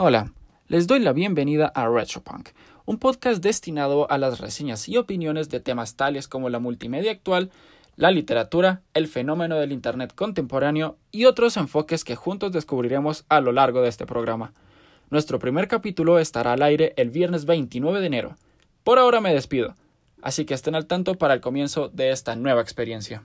Hola, les doy la bienvenida a Retropunk, un podcast destinado a las reseñas y opiniones de temas tales como la multimedia actual, la literatura, el fenómeno del Internet contemporáneo y otros enfoques que juntos descubriremos a lo largo de este programa. Nuestro primer capítulo estará al aire el viernes 29 de enero. Por ahora me despido, así que estén al tanto para el comienzo de esta nueva experiencia.